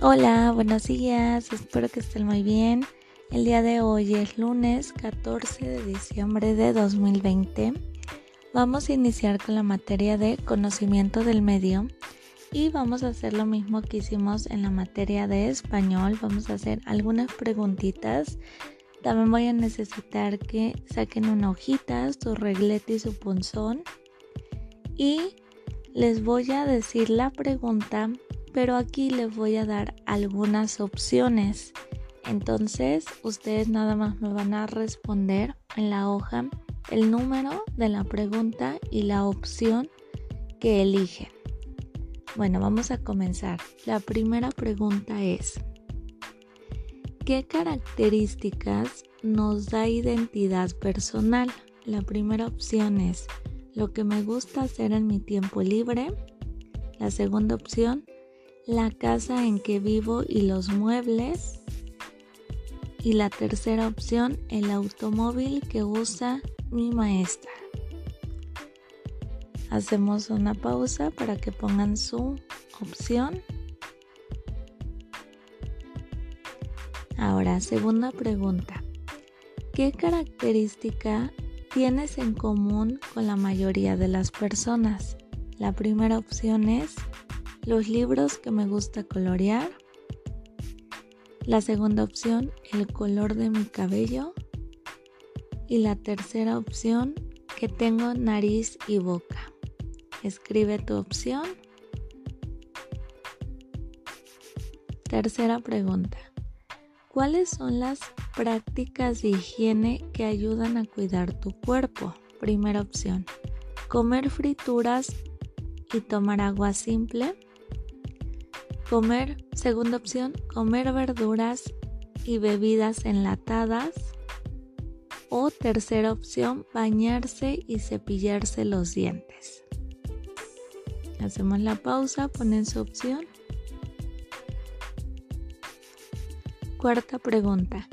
Hola, buenos días, espero que estén muy bien. El día de hoy es lunes 14 de diciembre de 2020. Vamos a iniciar con la materia de conocimiento del medio y vamos a hacer lo mismo que hicimos en la materia de español. Vamos a hacer algunas preguntitas. También voy a necesitar que saquen una hojita, su reglete y su punzón. Y les voy a decir la pregunta pero aquí les voy a dar algunas opciones. Entonces ustedes nada más me van a responder en la hoja el número de la pregunta y la opción que eligen. Bueno, vamos a comenzar. La primera pregunta es, ¿qué características nos da identidad personal? La primera opción es lo que me gusta hacer en mi tiempo libre. La segunda opción, la casa en que vivo y los muebles. Y la tercera opción, el automóvil que usa mi maestra. Hacemos una pausa para que pongan su opción. Ahora, segunda pregunta. ¿Qué característica tienes en común con la mayoría de las personas? La primera opción es los libros que me gusta colorear. La segunda opción, el color de mi cabello. Y la tercera opción, que tengo nariz y boca. Escribe tu opción. Tercera pregunta. ¿Cuáles son las prácticas de higiene que ayudan a cuidar tu cuerpo? Primera opción. Comer frituras y tomar agua simple. Comer, segunda opción, comer verduras y bebidas enlatadas. O tercera opción, bañarse y cepillarse los dientes. Hacemos la pausa, ponen su opción. Cuarta pregunta.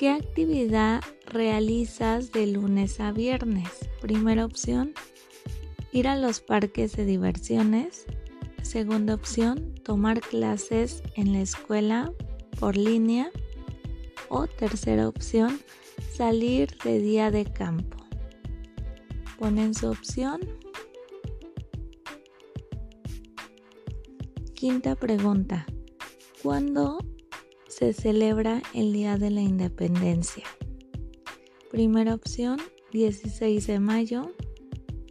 ¿Qué actividad realizas de lunes a viernes? Primera opción, ir a los parques de diversiones. Segunda opción, tomar clases en la escuela por línea. O tercera opción, salir de día de campo. Ponen su opción. Quinta pregunta. ¿Cuándo se celebra el Día de la Independencia? Primera opción, 16 de mayo.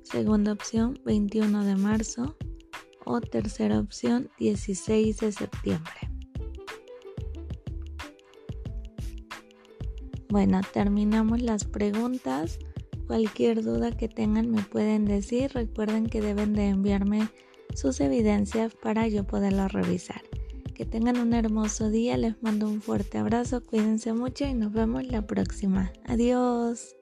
Segunda opción, 21 de marzo o tercera opción 16 de septiembre. Bueno, terminamos las preguntas. Cualquier duda que tengan me pueden decir. Recuerden que deben de enviarme sus evidencias para yo poderlas revisar. Que tengan un hermoso día, les mando un fuerte abrazo, cuídense mucho y nos vemos la próxima. Adiós.